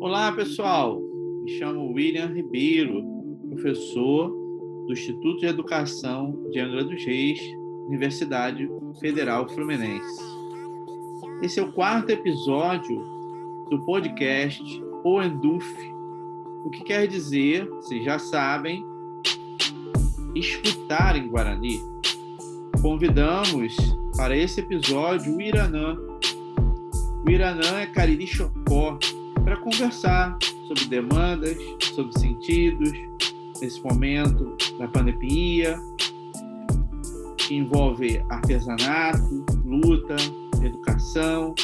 Olá, pessoal. Me chamo William Ribeiro, professor do Instituto de Educação de Angra dos Reis, Universidade Federal Fluminense. Esse é o quarto episódio do podcast O Enduf, o que quer dizer, vocês já sabem, escutar em Guarani. Convidamos para esse episódio o Iranã. O Iranã é Cariri Chocó para conversar sobre demandas, sobre sentidos, nesse momento da pandemia, que envolve artesanato, luta, educação.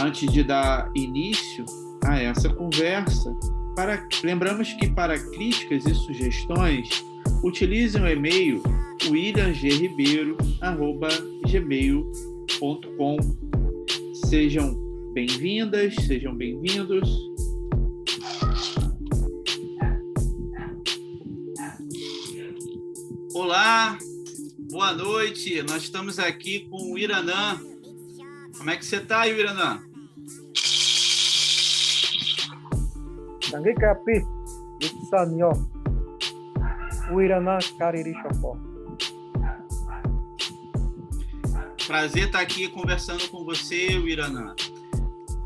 Antes de dar início a essa conversa, para, lembramos que para críticas e sugestões, utilize o e-mail williamgribeiro.gmail.com Sejam bem-vindas, sejam bem-vindos. Olá, boa noite. Nós estamos aqui com o Iranã. Como é que você está, Iranã? Tangue Capi, o Iranã Cariri Chopó. Prazer estar aqui conversando com você, Iranã.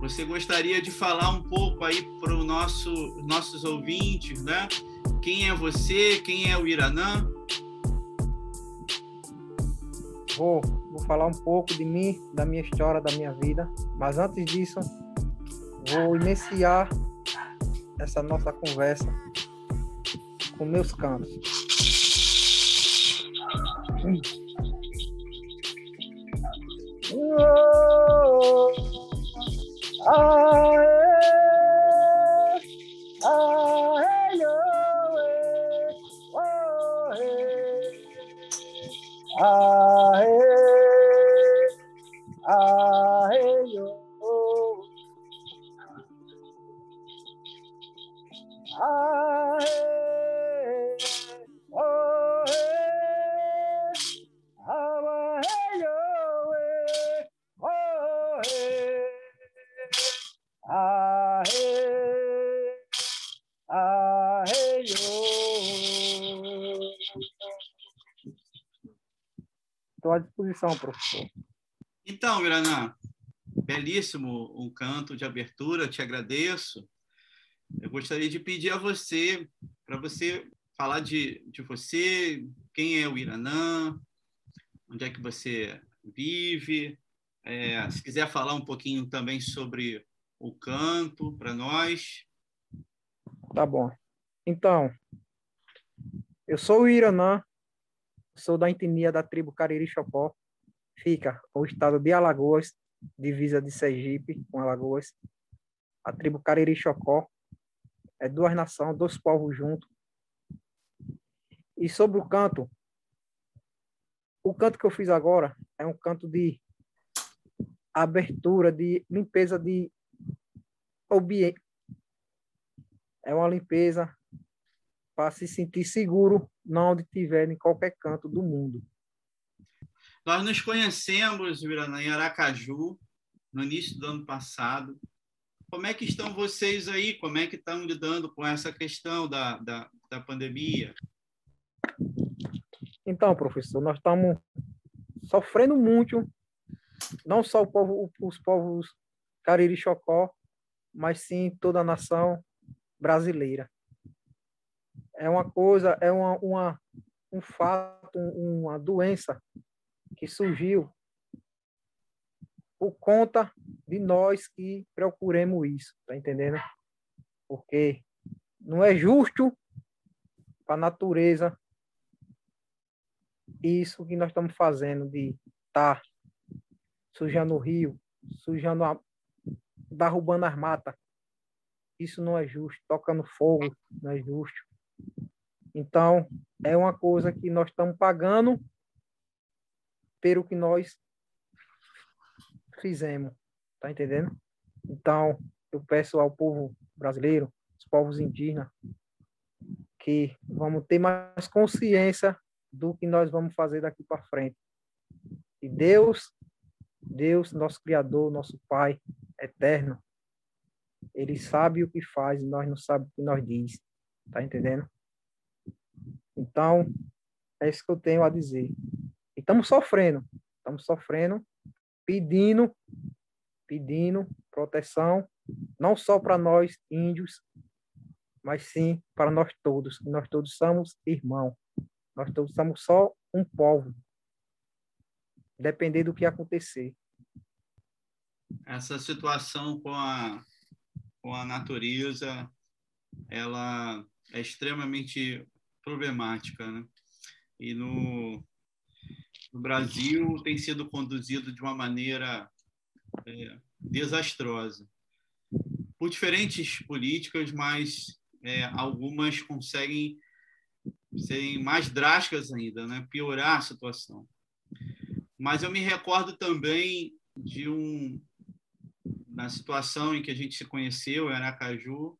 Você gostaria de falar um pouco aí para os nosso, nossos ouvintes, né? Quem é você? Quem é o Iranã? Vou, vou falar um pouco de mim, da minha história, da minha vida. Mas antes disso, vou iniciar essa nossa conversa com meus cantos. Hum. Ah, hey. Disposição, professor. Então, Miranã, belíssimo um canto de abertura, te agradeço. Eu gostaria de pedir a você, para você falar de, de você, quem é o Iranã, onde é que você vive, é, se quiser falar um pouquinho também sobre o canto para nós. Tá bom. Então, eu sou o Iranã, sou da etnia da tribo Cariri Chopó, fica o estado de Alagoas, divisa de Sergipe com Alagoas. A tribo Cariri Chocó é duas nações, dois povos juntos. E sobre o canto, o canto que eu fiz agora é um canto de abertura, de limpeza de ambiente. É uma limpeza para se sentir seguro não onde estiver, em qualquer canto do mundo. Nós nos conhecemos, Virana, em Aracaju, no início do ano passado. Como é que estão vocês aí? Como é que estão lidando com essa questão da, da, da pandemia? Então, professor, nós estamos sofrendo muito, não só povo, os povos Cariri Chocó, mas sim toda a nação brasileira. É uma coisa, é uma, uma um fato, uma doença que surgiu por conta de nós que procuremos isso, tá entendendo? Porque não é justo para a natureza isso que nós estamos fazendo de estar tá sujando o rio, sujando a, derrubando as matas. Isso não é justo, tocando fogo, não é justo. Então, é uma coisa que nós estamos pagando pelo que nós fizemos, tá entendendo? Então, eu peço ao povo brasileiro, os povos indígenas, que vamos ter mais consciência do que nós vamos fazer daqui para frente. E Deus Deus, nosso Criador, nosso Pai eterno, ele sabe o que faz e nós não sabemos o que nós diz. Tá entendendo? Então, é isso que eu tenho a dizer. Estamos sofrendo. Estamos sofrendo, pedindo, pedindo proteção, não só para nós índios, mas sim para nós todos, nós todos somos irmãos. Nós todos somos só um povo. Depender do que acontecer. Essa situação com a, com a natureza, ela é extremamente problemática, né? E no, no Brasil tem sido conduzido de uma maneira é, desastrosa. Por diferentes políticas, mas é, algumas conseguem serem mais drásticas ainda, né? piorar a situação. Mas eu me recordo também de um na situação em que a gente se conheceu em Aracaju,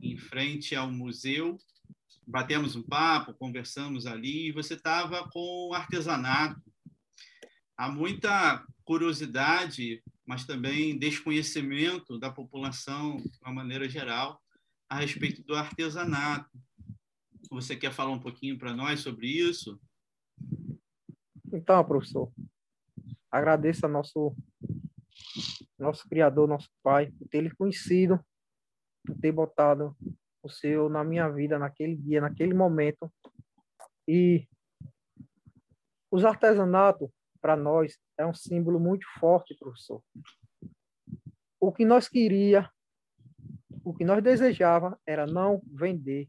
em frente ao museu, batemos um papo, conversamos ali, e você estava com artesanato. Há muita curiosidade, mas também desconhecimento da população, de uma maneira geral, a respeito do artesanato. Você quer falar um pouquinho para nós sobre isso? Então, professor, agradeço a nosso nosso criador, nosso pai, por ter lhe conhecido, por ter botado o Senhor na minha vida naquele dia, naquele momento. E os artesanatos, para nós, é um símbolo muito forte, professor. O que nós queria o que nós desejava era não vender,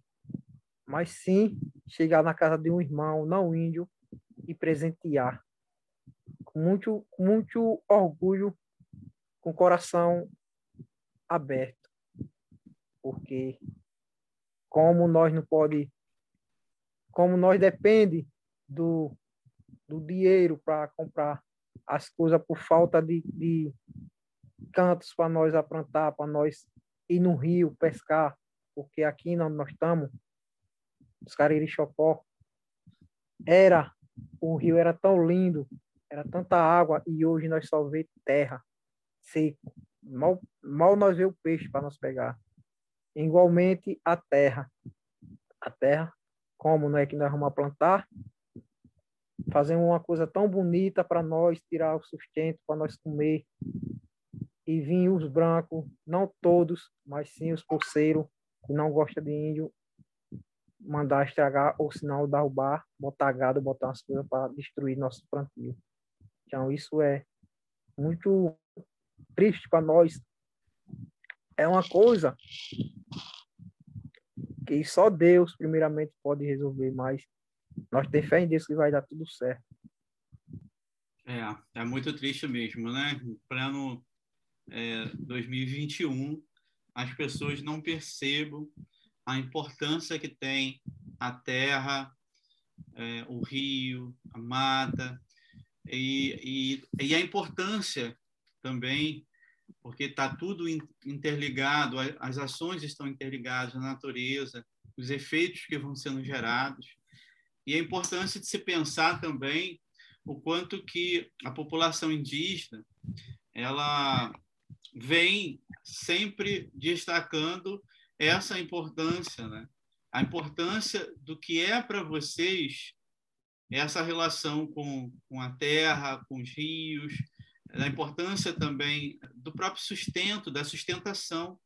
mas sim chegar na casa de um irmão não índio e presentear. Com muito, muito orgulho, com coração aberto. Porque como nós não pode como nós depende do, do dinheiro para comprar as coisas por falta de, de cantos para nós aprontar, para nós ir no rio pescar, porque aqui onde nós estamos, os Cariri-Chocó, era, o rio era tão lindo, era tanta água, e hoje nós só vê terra, seco. Mal, mal nós vê o peixe para nós pegar. Igualmente a terra. A terra, como não é que nós vamos plantar, fazer uma coisa tão bonita para nós, tirar o sustento, para nós comer, e vinham os brancos, não todos, mas sim os pulseiros, que não gosta de índio, mandar estragar ou senão derrubar, botar gado, botar umas coisas para destruir nosso plantio. Então isso é muito triste para nós. É uma coisa que só Deus primeiramente pode resolver, mas nós temos fé em Deus que vai dar tudo certo. É, é muito triste mesmo, né? Para no é, 2021 as pessoas não percebam a importância que tem a terra, é, o rio, a mata, e, e, e a importância também, porque está tudo interligado, as ações estão interligadas na natureza, os efeitos que vão sendo gerados, e a importância de se pensar também o quanto que a população indígena ela vem sempre destacando essa importância, né? a importância do que é para vocês essa relação com, com a terra, com os rios, a importância também do próprio sustento, da sustentação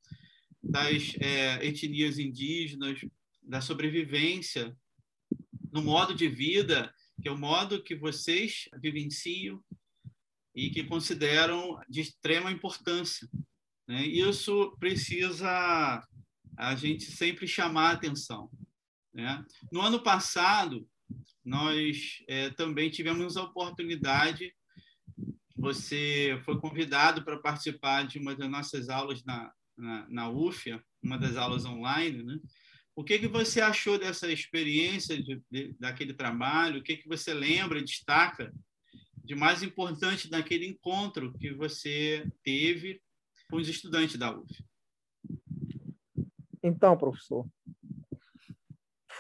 das é, etnias indígenas, da sobrevivência no modo de vida, que é o modo que vocês vivenciam e que consideram de extrema importância. Né? Isso precisa a gente sempre chamar a atenção. Né? No ano passado, nós é, também tivemos a oportunidade, você foi convidado para participar de uma das nossas aulas na, na, na UFIA, uma das aulas online, né? O que, que você achou dessa experiência, de, de, daquele trabalho? O que, que você lembra, destaca de mais importante naquele encontro que você teve com os estudantes da UF? Então, professor,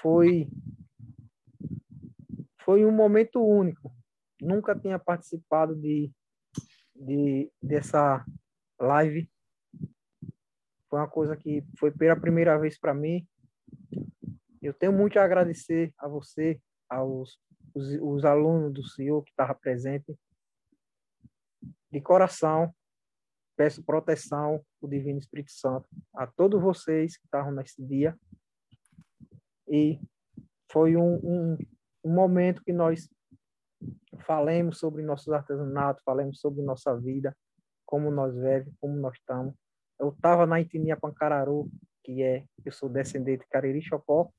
foi foi um momento único. Nunca tinha participado de de, dessa live. Foi uma coisa que foi pela primeira vez para mim. Eu tenho muito a agradecer a você, aos os, os alunos do senhor que estavam presentes. De coração, peço proteção do Divino Espírito Santo a todos vocês que estavam nesse dia. E foi um, um, um momento que nós falemos sobre nossos artesanatos, falemos sobre nossa vida, como nós vivemos, como nós estamos. Eu estava na etnia Pancararu, que é, eu sou descendente de Cariri Chocó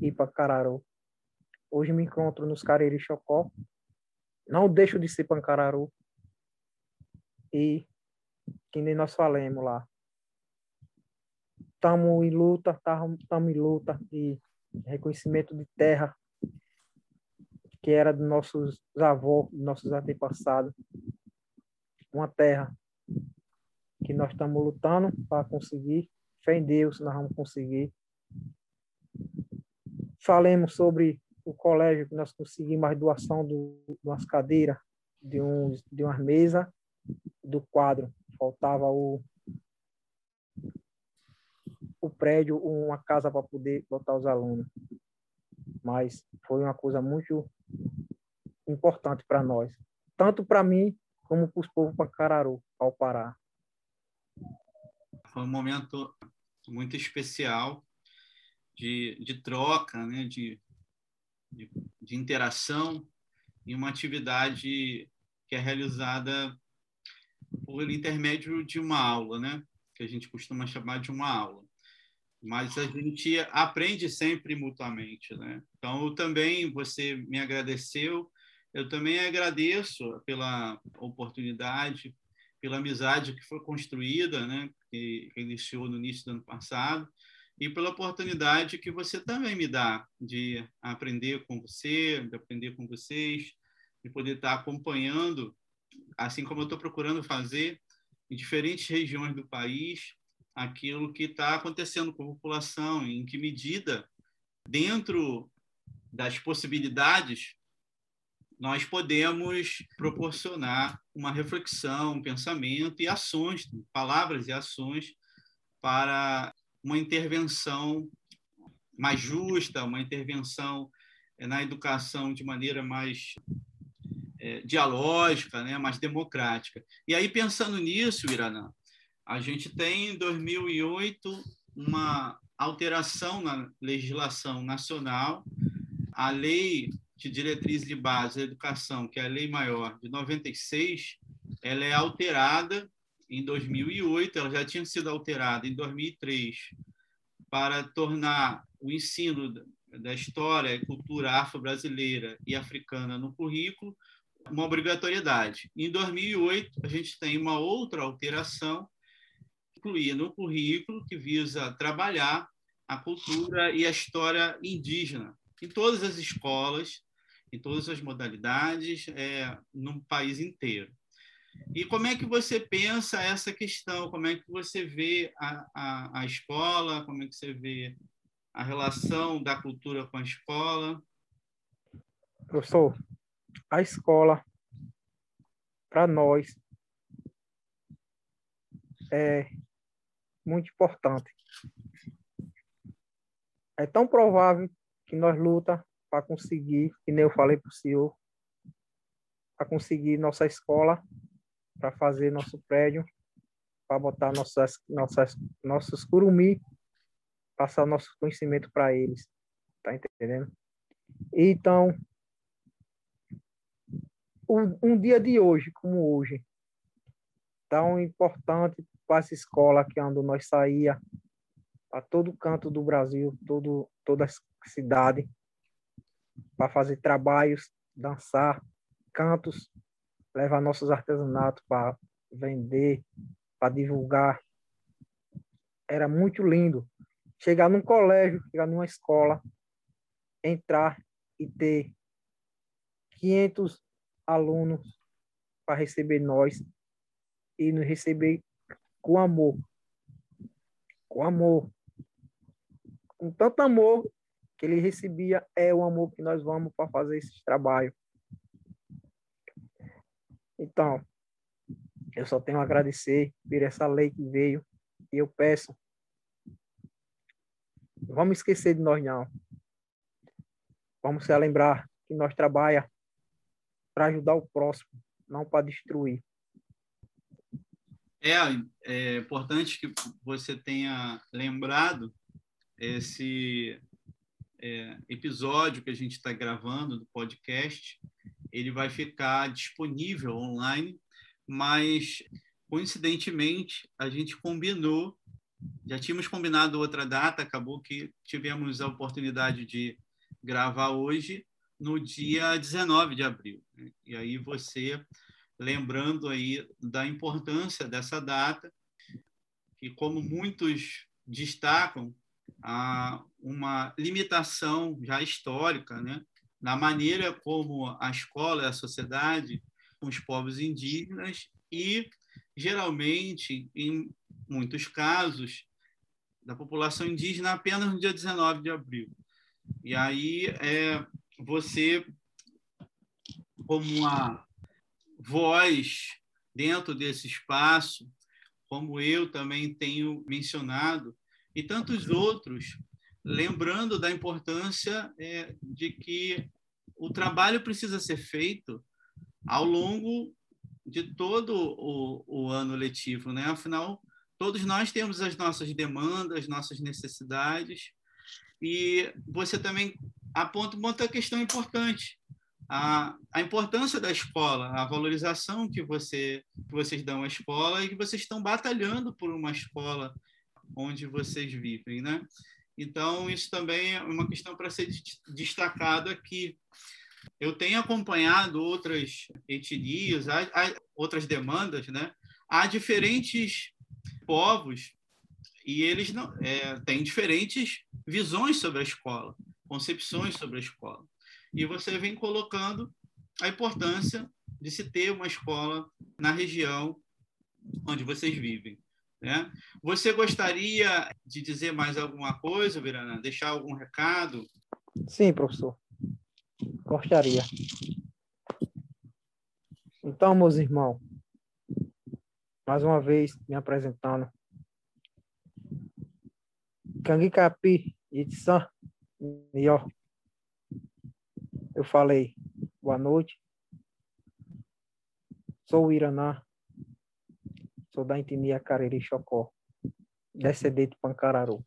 e Pancararu. Hoje me encontro nos Cariri Chocó. Não deixo de ser Pancararu. E que nem nós falamos lá. Estamos em luta, estamos em luta de reconhecimento de terra que era dos nossos avós, dos nossos antepassados. Uma terra que nós estamos lutando para conseguir. Fé em Deus, nós vamos conseguir. Falemos sobre o colégio que nós conseguimos a doação do, de umas cadeiras, de, um, de umas mesas, do quadro. Faltava o, o prédio, uma casa para poder botar os alunos. Mas foi uma coisa muito importante para nós, tanto para mim como para os povos Pancararu, ao Pará. Foi um momento muito especial de, de troca, né? de, de, de interação em uma atividade que é realizada por intermédio de uma aula, né? que a gente costuma chamar de uma aula mas a gente aprende sempre mutuamente, né? Então, também você me agradeceu, eu também agradeço pela oportunidade, pela amizade que foi construída, né? Que iniciou no início do ano passado e pela oportunidade que você também me dá de aprender com você, de aprender com vocês, de poder estar acompanhando, assim como eu estou procurando fazer em diferentes regiões do país, aquilo que está acontecendo com a população, em que medida, dentro das possibilidades, nós podemos proporcionar uma reflexão, um pensamento e ações, palavras e ações para uma intervenção mais justa, uma intervenção eh, na educação de maneira mais é, dialógica, né, mais democrática. E aí, pensando nisso, Iranã, a gente tem em 2008 uma alteração na legislação nacional, a lei de diretrizes de base da educação, que é a lei maior de 96, ela é alterada em 2008, ela já tinha sido alterada em 2003 para tornar o ensino da história e cultura afro-brasileira e africana no currículo uma obrigatoriedade. Em 2008, a gente tem uma outra alteração incluir no currículo que visa trabalhar a cultura e a história indígena em todas as escolas, em todas as modalidades, é, no país inteiro. E como é que você pensa essa questão? Como é que você vê a, a, a escola? Como é que você vê a relação da cultura com a escola? Professor, a escola, para nós, é muito importante. É tão provável que nós luta para conseguir, que nem eu falei para o senhor, para conseguir nossa escola, para fazer nosso prédio, para botar nossas, nossas, nossos curumi, passar nosso conhecimento para eles. Tá entendendo? Então, um, um dia de hoje, como hoje, tão importante para essa escola que ando nós saía para todo canto do Brasil, todo, toda a cidade, para fazer trabalhos, dançar, cantos, levar nossos artesanatos para vender, para divulgar. Era muito lindo. Chegar num colégio, chegar numa escola, entrar e ter 500 alunos para receber nós e nos receber com amor. Com amor. Com tanto amor que ele recebia, é o amor que nós vamos para fazer esse trabalho. Então, Eu só tenho a agradecer por essa lei que veio e eu peço. Vamos esquecer de nós não. Vamos se lembrar que nós trabalha para ajudar o próximo, não para destruir. É, é importante que você tenha lembrado esse é, episódio que a gente está gravando do podcast. Ele vai ficar disponível online, mas coincidentemente a gente combinou, já tínhamos combinado outra data, acabou que tivemos a oportunidade de gravar hoje no dia 19 de abril. E aí você lembrando aí da importância dessa data, que como muitos destacam, há uma limitação já histórica, né, na maneira como a escola e a sociedade com os povos indígenas e geralmente em muitos casos da população indígena apenas no dia 19 de abril. E aí é você como uma voz dentro desse espaço, como eu também tenho mencionado, e tantos outros, lembrando da importância é, de que o trabalho precisa ser feito ao longo de todo o, o ano letivo, né? Afinal, todos nós temos as nossas demandas, nossas necessidades, e você também aponta uma outra questão importante, a, a importância da escola, a valorização que, você, que vocês dão à escola e que vocês estão batalhando por uma escola onde vocês vivem, né? Então, isso também é uma questão para ser destacada aqui. Eu tenho acompanhado outras etnias, há, há outras demandas, né? Há diferentes povos e eles não é, têm diferentes visões sobre a escola, concepções sobre a escola e você vem colocando a importância de se ter uma escola na região onde vocês vivem. Né? Você gostaria de dizer mais alguma coisa, Virana? Deixar algum recado? Sim, professor. Gostaria. Então, meus irmãos, mais uma vez me apresentando. Cangi Capi, Itsan, Nió eu falei, boa noite. Sou o Iraná, sou da etnia Cariri Chocó, descendente de Pancararu.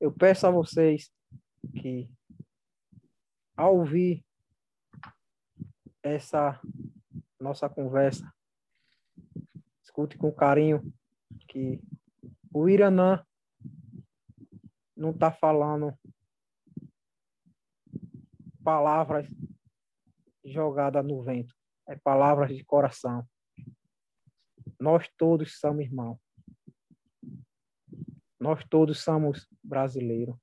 Eu peço a vocês que, ao ouvir essa nossa conversa, escute com carinho que o Iranã não está falando palavras jogadas no vento, é palavras de coração. Nós todos somos irmãos. Nós todos somos brasileiros.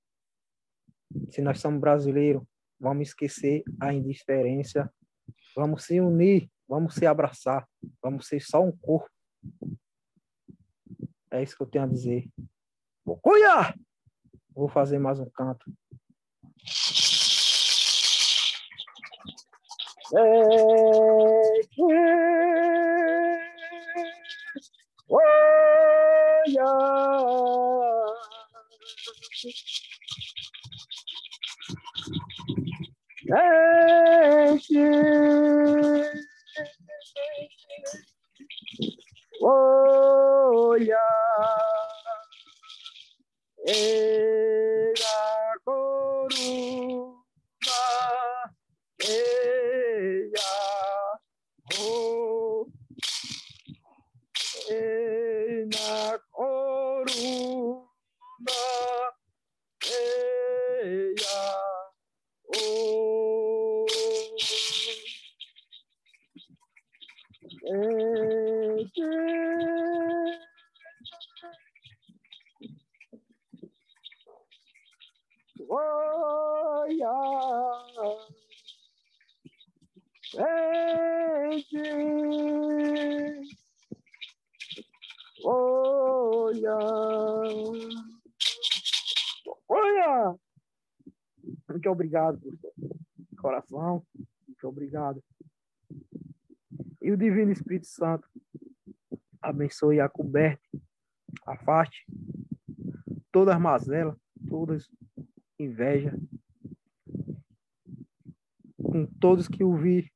Se nós somos brasileiros, vamos esquecer a indiferença, vamos se unir, vamos se abraçar, vamos ser só um corpo. É isso que eu tenho a dizer. Cuia! Vou fazer mais um canto. Hey, oh, yeah. Thank you. Oh, yeah. Era Obrigado, professor. Coração, muito obrigado. E o Divino Espírito Santo abençoe a coberte, afaste todas as mazelas, todas inveja, com todos que ouvir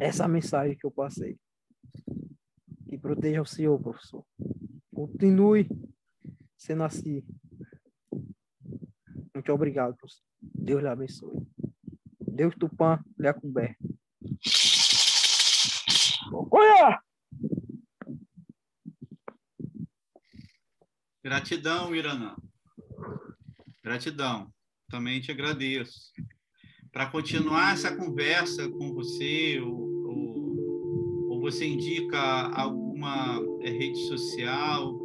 essa mensagem que eu passei. Que proteja o Senhor, professor. Continue sendo assim. Muito obrigado, professor. Deus lhe abençoe. Deus Tupã lhe acumber. Olha! Gratidão, Iranã. Gratidão. Também te agradeço. Para continuar essa conversa com você, ou, ou, ou você indica alguma é, rede social,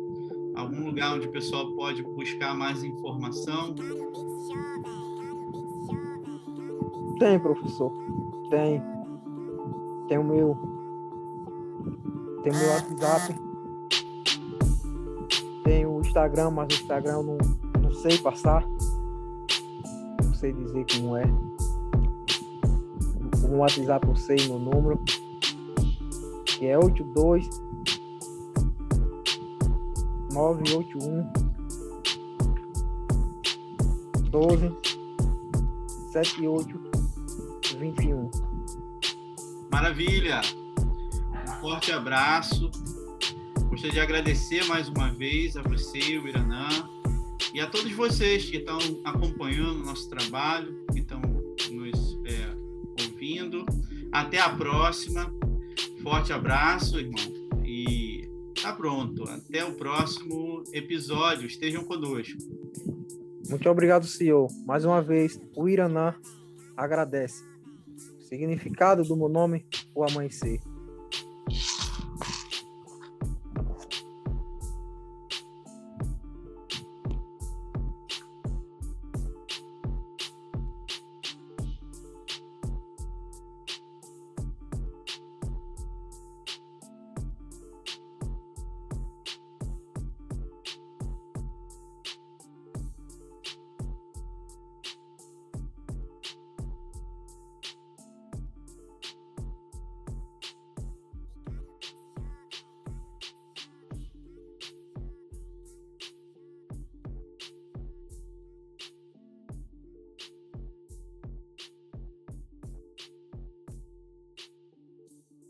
algum lugar onde o pessoal pode buscar mais informação? Tem, professor. Tem. Tem o meu. Tem o meu WhatsApp. Tem o Instagram, mas o Instagram eu não, não sei passar. Não sei dizer como é. O WhatsApp eu sei meu número. Que é 82 981 12 78 21. Maravilha! Um forte abraço. Gostaria de agradecer mais uma vez a você, o Iranã, e a todos vocês que estão acompanhando o nosso trabalho, que estão nos é, ouvindo. Até a próxima. Forte abraço, irmão. E tá pronto. Até o próximo episódio. Estejam conosco. Muito obrigado, senhor. Mais uma vez, o Iranã agradece. Significado do meu nome, o amanhecer.